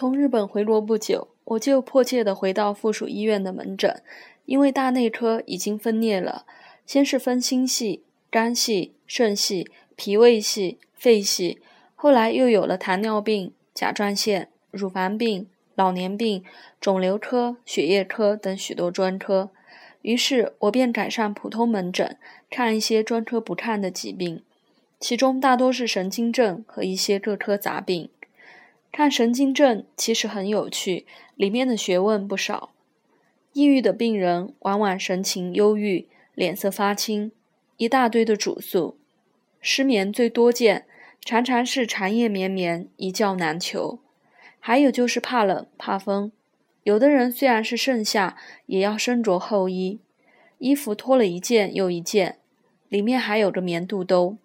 从日本回国不久，我就迫切地回到附属医院的门诊，因为大内科已经分裂了，先是分心系、肝系、肾系、脾胃系、肺系，后来又有了糖尿病、甲状腺、乳房病、老年病、肿瘤科、血液科等许多专科。于是我便改上普通门诊，看一些专科不看的疾病，其中大多是神经症和一些各科杂病。看神经症其实很有趣，里面的学问不少。抑郁的病人往往神情忧郁，脸色发青，一大堆的主诉。失眠最多见，常常是长夜绵绵，一觉难求。还有就是怕冷怕风，有的人虽然是盛夏，也要身着厚衣，衣服脱了一件又一件，里面还有个棉肚兜。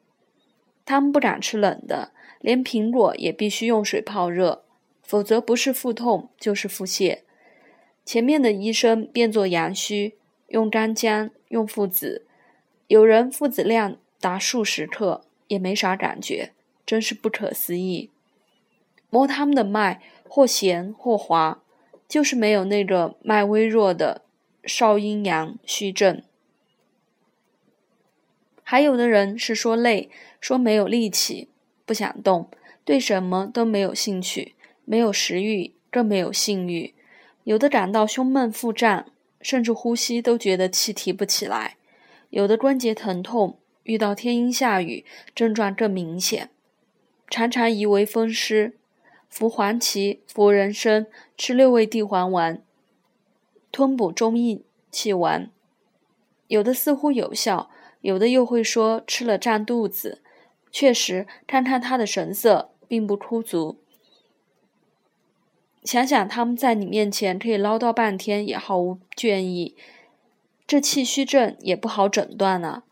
他们不敢吃冷的。连苹果也必须用水泡热，否则不是腹痛就是腹泻。前面的医生变作阳虚，用干姜，用附子，有人附子量达数十克，也没啥感觉，真是不可思议。摸他们的脉，或弦或滑，就是没有那个脉微弱的少阴阳虚症。还有的人是说累，说没有力气。不想动，对什么都没有兴趣，没有食欲，更没有性欲。有的感到胸闷腹胀，甚至呼吸都觉得气提不起来。有的关节疼痛，遇到天阴下雨，症状更明显，常常疑为风湿。服黄芪、服人参，吃六味地黄丸，吞补中益气丸。有的似乎有效，有的又会说吃了胀肚子。确实，看看他的神色，并不枯足。想想他们在你面前可以唠叨半天，也毫无倦意。这气虚症也不好诊断了。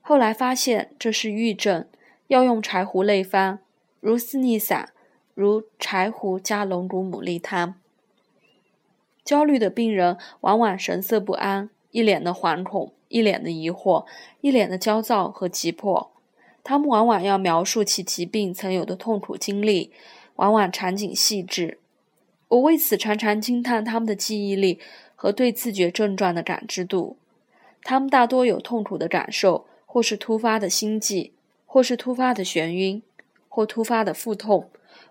后来发现这是郁症，要用柴胡类方，如四逆散，如柴胡加龙骨牡蛎汤。焦虑的病人往往神色不安，一脸的惶恐，一脸的疑惑，一脸的焦躁和急迫。他们往往要描述其疾病曾有的痛苦经历，往往场景细致。我为此常常惊叹他们的记忆力和对自觉症状的感知度。他们大多有痛苦的感受，或是突发的心悸，或是突发的眩晕，或突发的腹痛，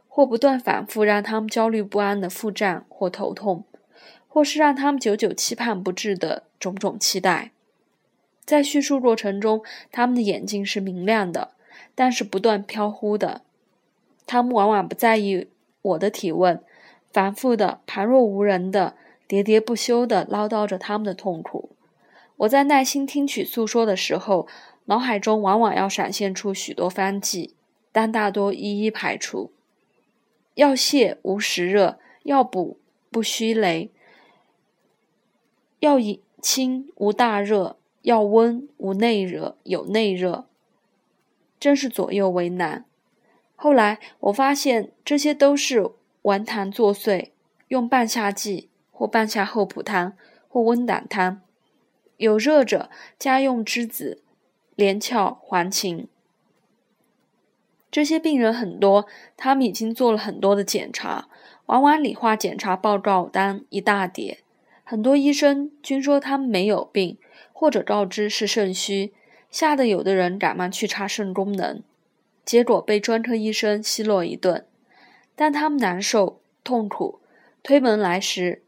或不断反复让他们焦虑不安的腹胀或头痛，或是让他们久久期盼不至的种种期待。在叙述过程中，他们的眼睛是明亮的，但是不断飘忽的。他们往往不在意我的提问，反复的、旁若无人的、喋喋不休的唠叨着他们的痛苦。我在耐心听取诉说的时候，脑海中往往要闪现出许多方剂，但大多一一排除。要泻无实热，要补不虚雷，要以清无大热。要温无内热，有内热，真是左右为难。后来我发现这些都是顽痰作祟，用半夏剂或半夏厚朴汤或温胆汤，有热者加用栀子、连翘、黄芩。这些病人很多，他们已经做了很多的检查，往往理化检查报告单一大叠，很多医生均说他们没有病。或者告知是肾虚，吓得有的人赶忙去查肾功能，结果被专科医生奚落一顿。但他们难受痛苦，推门来时，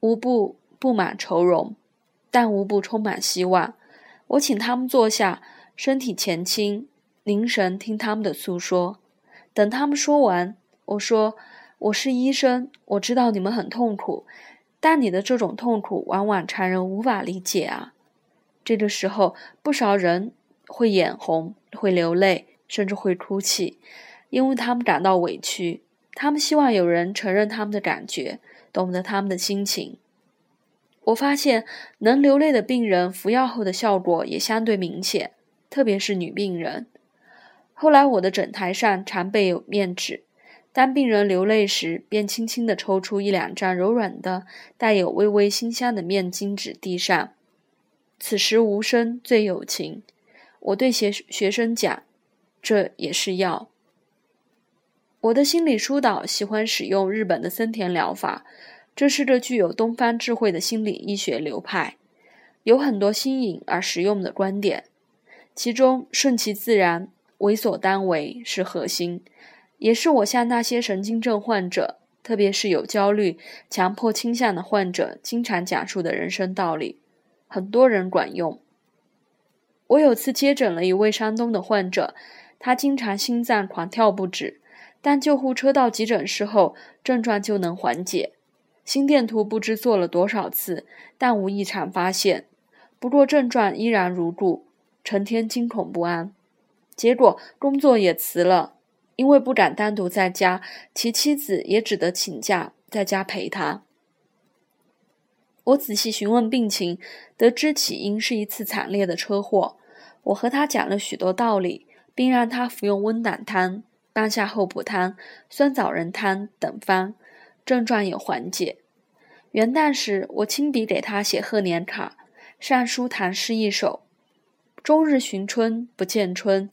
无不布满愁容，但无不充满希望。我请他们坐下，身体前倾，凝神听他们的诉说。等他们说完，我说：“我是医生，我知道你们很痛苦，但你的这种痛苦往往常人无法理解啊。”这个时候，不少人会眼红，会流泪，甚至会哭泣，因为他们感到委屈。他们希望有人承认他们的感觉，懂得他们的心情。我发现，能流泪的病人服药后的效果也相对明显，特别是女病人。后来，我的诊台上常备有面纸，当病人流泪时，便轻轻地抽出一两张柔软的、带有微微馨香的面巾纸递上。此时无声最有情，我对学学生讲，这也是药。我的心理疏导喜欢使用日本的森田疗法，这是个具有东方智慧的心理医学流派，有很多新颖而实用的观点。其中顺其自然、为所当为是核心，也是我向那些神经症患者，特别是有焦虑、强迫倾向的患者，经常讲述的人生道理。很多人管用。我有次接诊了一位山东的患者，他经常心脏狂跳不止。但救护车到急诊室后，症状就能缓解。心电图不知做了多少次，但无异常发现。不过症状依然如故，成天惊恐不安。结果工作也辞了，因为不敢单独在家，其妻子也只得请假在家陪他。我仔细询问病情，得知起因是一次惨烈的车祸。我和他讲了许多道理，并让他服用温胆汤。当下厚朴汤、酸枣仁汤等方，症状有缓解。元旦时，我亲笔给他写贺年卡，上书唐诗一首：“终日寻春不见春，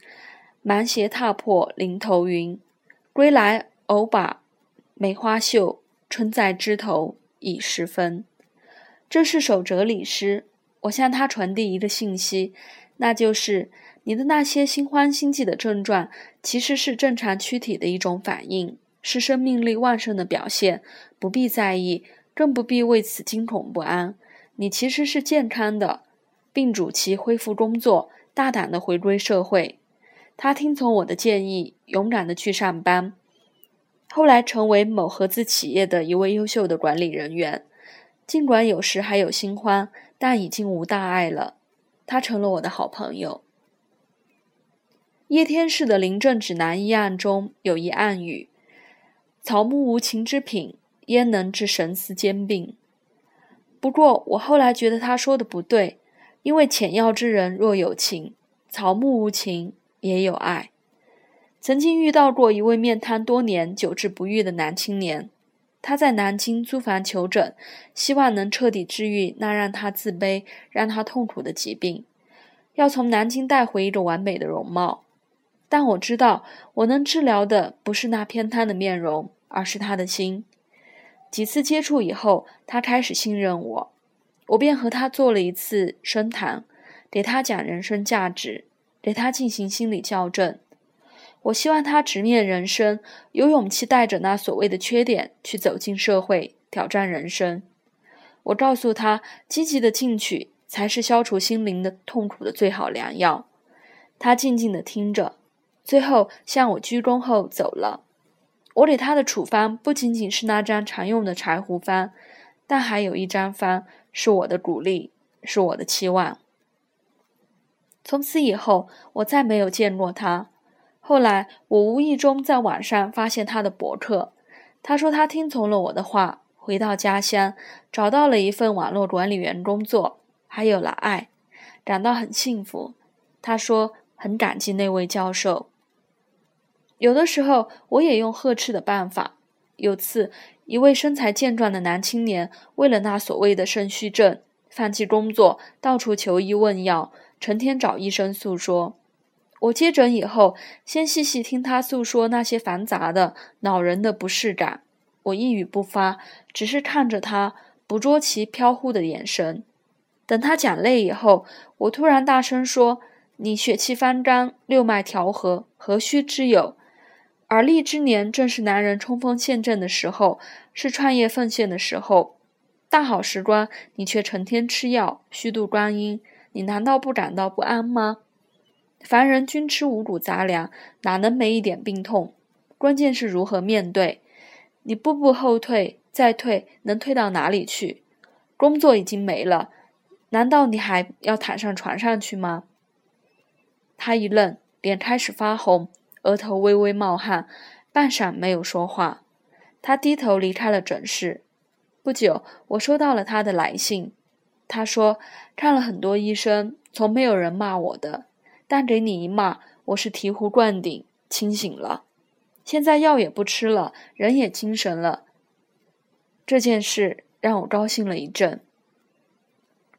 芒鞋踏破林头云。归来偶把梅花嗅，春在枝头已时分。”这是首哲理诗。我向他传递一个信息，那就是。你的那些心慌心悸的症状，其实是正常躯体的一种反应，是生命力旺盛的表现，不必在意，更不必为此惊恐不安。你其实是健康的，并主其恢复工作，大胆的回归社会。他听从我的建议，勇敢的去上班，后来成为某合资企业的一位优秀的管理人员。尽管有时还有新欢，但已经无大碍了。他成了我的好朋友。叶天士的《临阵指南》一案中有一暗语：“草木无情之品，焉能治神思兼并？”不过我后来觉得他说的不对，因为浅药之人若有情，草木无情也有爱。曾经遇到过一位面瘫多年、久治不愈的男青年，他在南京租房求诊，希望能彻底治愈那让他自卑、让他痛苦的疾病，要从南京带回一个完美的容貌。但我知道，我能治疗的不是那偏瘫的面容，而是他的心。几次接触以后，他开始信任我，我便和他做了一次深谈，给他讲人生价值，给他进行心理校正。我希望他直面人生，有勇气带着那所谓的缺点去走进社会，挑战人生。我告诉他，积极的进取才是消除心灵的痛苦的最好良药。他静静地听着。最后向我鞠躬后走了。我给他的处方不仅仅是那张常用的柴胡方，但还有一张方是我的鼓励，是我的期望。从此以后，我再没有见过他。后来，我无意中在网上发现他的博客。他说他听从了我的话，回到家乡，找到了一份网络管理员工作，还有了爱，感到很幸福。他说很感激那位教授。有的时候，我也用呵斥的办法。有次，一位身材健壮的男青年为了那所谓的肾虚症，放弃工作，到处求医问药，成天找医生诉说。我接诊以后，先细细听他诉说那些繁杂的、恼人的不适感。我一语不发，只是看着他，捕捉其飘忽的眼神。等他讲累以后，我突然大声说：“你血气方刚，六脉调和，何须之有？”而立之年正是男人冲锋陷阵的时候，是创业奉献的时候，大好时光，你却成天吃药虚度光阴，你难道不感到不安吗？凡人均吃五谷杂粮，哪能没一点病痛？关键是如何面对。你步步后退，再退，能退到哪里去？工作已经没了，难道你还要躺上床上去吗？他一愣，脸开始发红。额头微微冒汗，半晌没有说话。他低头离开了诊室。不久，我收到了他的来信。他说：“看了很多医生，从没有人骂我的，但给你一骂，我是醍醐灌顶，清醒了。现在药也不吃了，人也精神了。这件事让我高兴了一阵。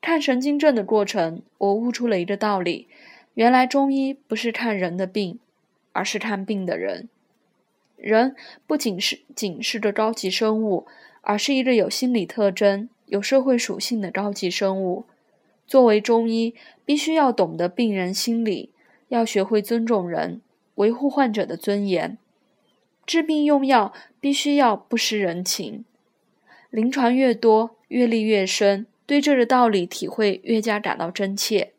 看神经症的过程，我悟出了一个道理：原来中医不是看人的病。”而是看病的人。人不仅是仅是个高级生物，而是一个有心理特征、有社会属性的高级生物。作为中医，必须要懂得病人心理，要学会尊重人，维护患者的尊严。治病用药必须要不失人情。临床越多，阅历越深，对这个道理体会越加感到真切。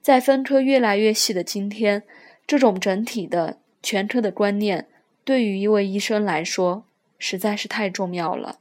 在分科越来越细的今天，这种整体的全科的观念，对于一位医生来说，实在是太重要了。